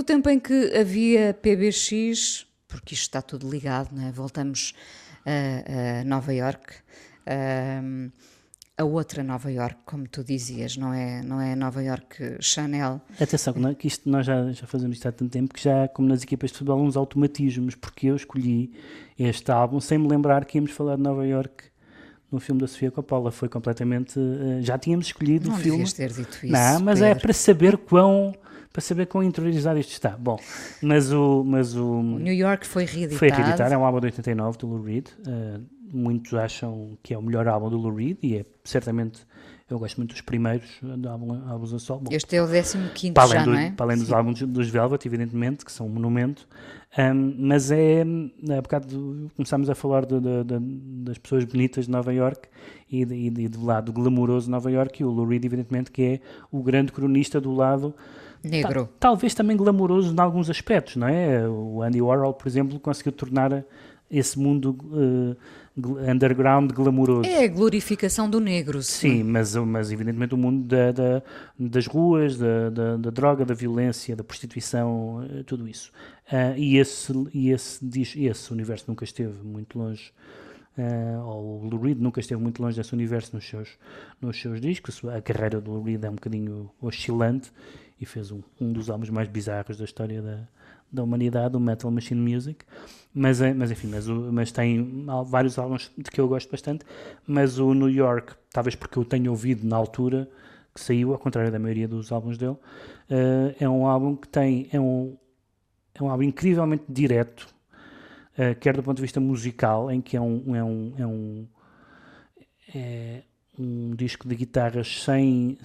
do tempo em que havia PBX, porque isto está tudo ligado, não é? Voltamos a, a Nova York. Um, a outra Nova York, como tu dizias, não é, não é Nova York Chanel. Atenção, que isto nós já, já fazemos isto há tanto tempo que já, como nas equipas de futebol, uns automatismos, porque eu escolhi este álbum sem me lembrar que íamos falar de Nova York no filme da Sofia Coppola. Foi completamente. Uh, já tínhamos escolhido não o filme. Não ter dito isso. Não, mas Pedro. é para saber quão. Para saber quão interiorizado isto está. Bom, mas o. Mas o, o New York foi reeditado. Foi reeditado, é um álbum de 89 do Lou Reed. Uh, muitos acham que é o melhor álbum do Lou Reed e é certamente eu gosto muito dos primeiros álbuns a sol. Bom, este é o 15 para além já, do, não é? Para além dos Sim. álbuns dos Velvet, evidentemente, que são um monumento, um, mas é, há bocado começámos a falar de, de, de, das pessoas bonitas de Nova York e, de, e do lado glamouroso de Nova York e o Lou Reed, evidentemente, que é o grande cronista do lado negro. Ta, talvez também glamouroso em alguns aspectos, não é? O Andy Warhol, por exemplo, conseguiu tornar esse mundo uh, underground glamouroso. É a glorificação do negro. Sim, mas, mas evidentemente o mundo da, da, das ruas, da, da, da, droga, da violência, da prostituição, eh, tudo isso. Uh, e esse, e esse, esse universo nunca esteve muito longe. Uh, ou o Lou Reed nunca esteve muito longe desse universo nos seus, nos seus discos. A carreira do Lou Reed é um bocadinho oscilante e fez um, um dos álbuns mais bizarros da história da, da humanidade, o Metal Machine Music, mas, é, mas enfim, mas, mas tem vários álbuns de que eu gosto bastante, mas o New York, talvez porque eu tenho ouvido na altura que saiu, ao contrário da maioria dos álbuns dele, uh, é um álbum que tem, é um, é um álbum incrivelmente direto, uh, quer do ponto de vista musical, em que é um, é um, é um, é um disco de guitarras sem,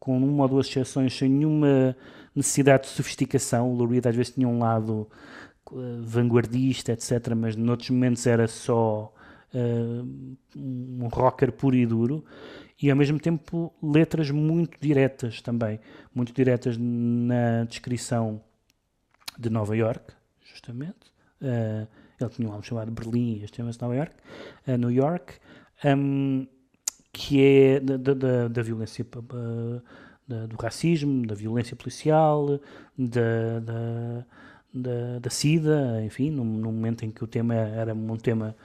com uma ou duas exceções, sem nenhuma necessidade de sofisticação. O Lou Reed às vezes tinha um lado uh, vanguardista, etc., mas noutros momentos era só uh, um rocker puro e duro. E ao mesmo tempo letras muito diretas também, muito diretas na descrição de Nova York, justamente. Uh, ele tinha um álbum chamado Berlim, este chama-se Nova York, New York, um, que é da, da, da violência da, do racismo, da violência policial, da, da, da, da SIDA, enfim, num, num, momento em que o tema era um tema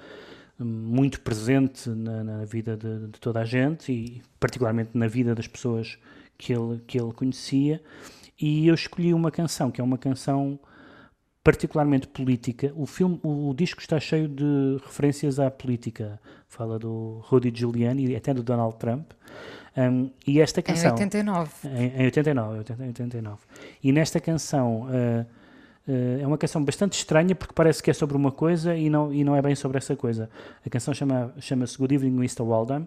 muito presente na, na vida de, de, toda a gente e particularmente na vida das pessoas que ele, que ele conhecia. E eu escolhi uma canção, que é uma canção particularmente política. O filme, o, o, disco está cheio de referências à política. Fala do Rudy Giuliani e até do Donald Trump. Um, e esta canção. Em 89. Em, em 89, 89. E nesta canção. Uh, uh, é uma canção bastante estranha porque parece que é sobre uma coisa e não, e não é bem sobre essa coisa. A canção chama-se chama Good Evening Mr. Waldheim,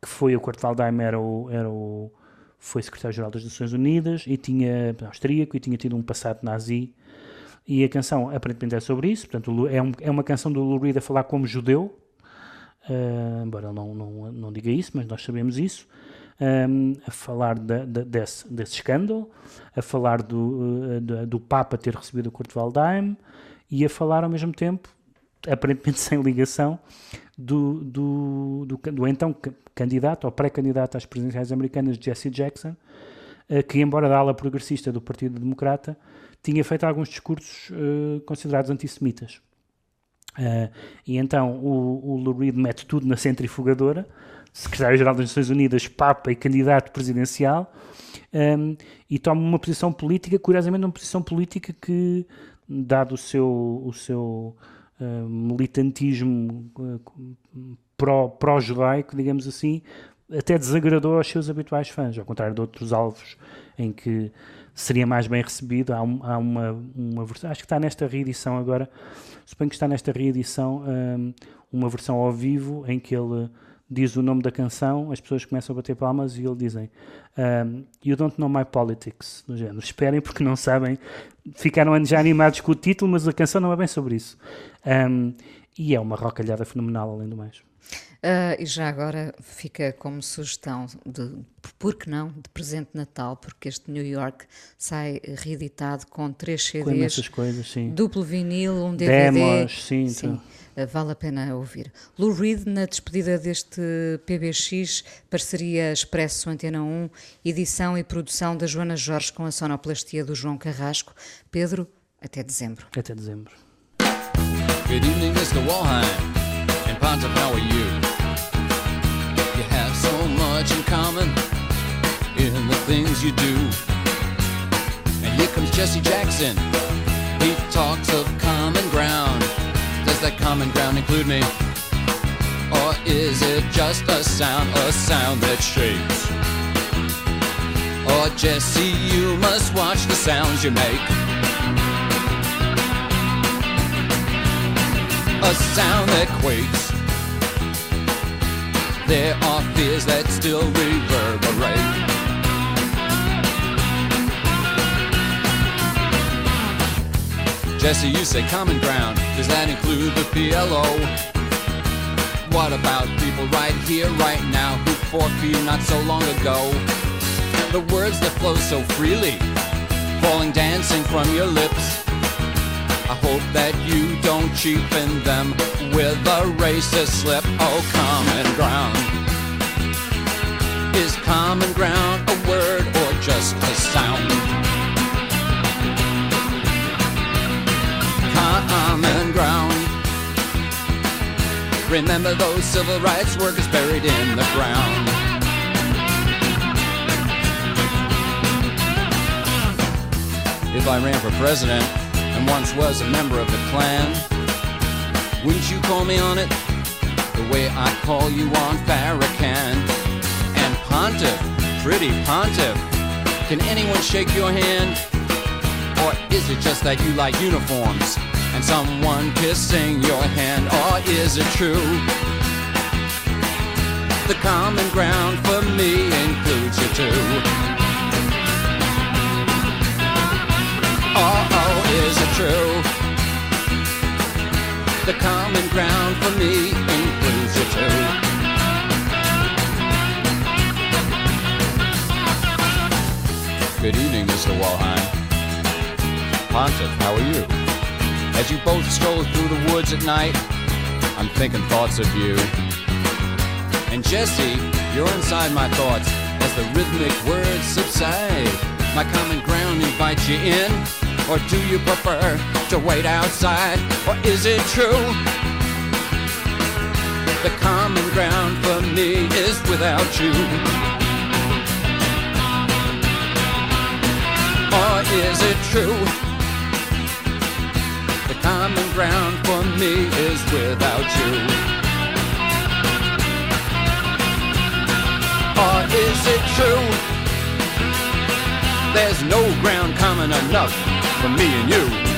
que foi o Kurt Waldheim era o, era o foi secretário-geral das Nações Unidas e tinha austríaco e tinha tido um passado nazi e a canção aparentemente é sobre isso, portanto é, um, é uma canção do Lou Reed a falar como judeu, uh, embora ele não, não, não diga isso, mas nós sabemos isso, um, a falar de, de, desse, desse escândalo, a falar do, uh, do, do, Papa ter recebido o Kurt Waldheim e a falar ao mesmo tempo, aparentemente sem ligação, do, do, do, do então candidato ou pré-candidato às presidenciais americanas, Jesse Jackson, que, embora da ala progressista do Partido Democrata, tinha feito alguns discursos uh, considerados antissemitas. Uh, e então o, o Lou Reed mete tudo na centrifugadora, secretário-geral das Nações Unidas, Papa e candidato presidencial, um, ehm, e toma uma posição política, curiosamente uma posição política que, dado o seu, o seu uh, militantismo uh, pró-judaico, pró digamos assim, até desagradou aos seus habituais fãs, ao contrário de outros alvos em que seria mais bem recebido. Há, há uma, uma versão, acho que está nesta reedição agora, suponho que está nesta reedição um, uma versão ao vivo em que ele diz o nome da canção, as pessoas começam a bater palmas e ele dizem um, You don't know my politics, no género. Esperem porque não sabem, ficaram já animados com o título, mas a canção não é bem sobre isso. Um, e é uma rocalhada fenomenal, além do mais. Uh, e já agora fica como sugestão de, por que não, de presente de Natal, porque este New York sai reeditado com três CDs, com coisas, sim. duplo vinil, um DVD, Demos, sim, sim. Então. vale a pena ouvir. Lou Reed, na despedida deste PBX, parceria Expresso Antena 1, edição e produção da Joana Jorge com a sonoplastia do João Carrasco. Pedro, até dezembro. Até dezembro. Good evening, Mr. Walheim. And Pontiff, how are you? You have so much in common in the things you do. And here comes Jesse Jackson. He talks of common ground. Does that common ground include me? Or is it just a sound, a sound that shakes? Or Jesse, you must watch the sounds you make. A sound that quakes. There are fears that still reverberate. Jesse, you say common ground. Does that include the PLO? What about people right here, right now, who fought for you not so long ago? The words that flow so freely, falling dancing from your lips. I hope that you don't cheapen them with a racist slip. Oh, common ground. Is common ground a word or just a sound? common ground. Remember those civil rights workers buried in the ground. If I ran for president and once was a member of the clan. wouldn't you call me on it the way I call you on Farrakhan? And Pontiff, pretty Pontiff, can anyone shake your hand? Or is it just that you like uniforms and someone kissing your hand? Or is it true? The common ground for me includes you too. True? The common ground for me includes you too. Good evening, Mr. Walheim. Pontiff, how are you? As you both stroll through the woods at night, I'm thinking thoughts of you. And Jesse, you're inside my thoughts as the rhythmic words subside. My common ground invites you in, or do you prefer to wait outside? Or is it true? The common ground for me is without you. Or is it true? The common ground for me is without you. Or is it true? There's no ground common enough for me and you.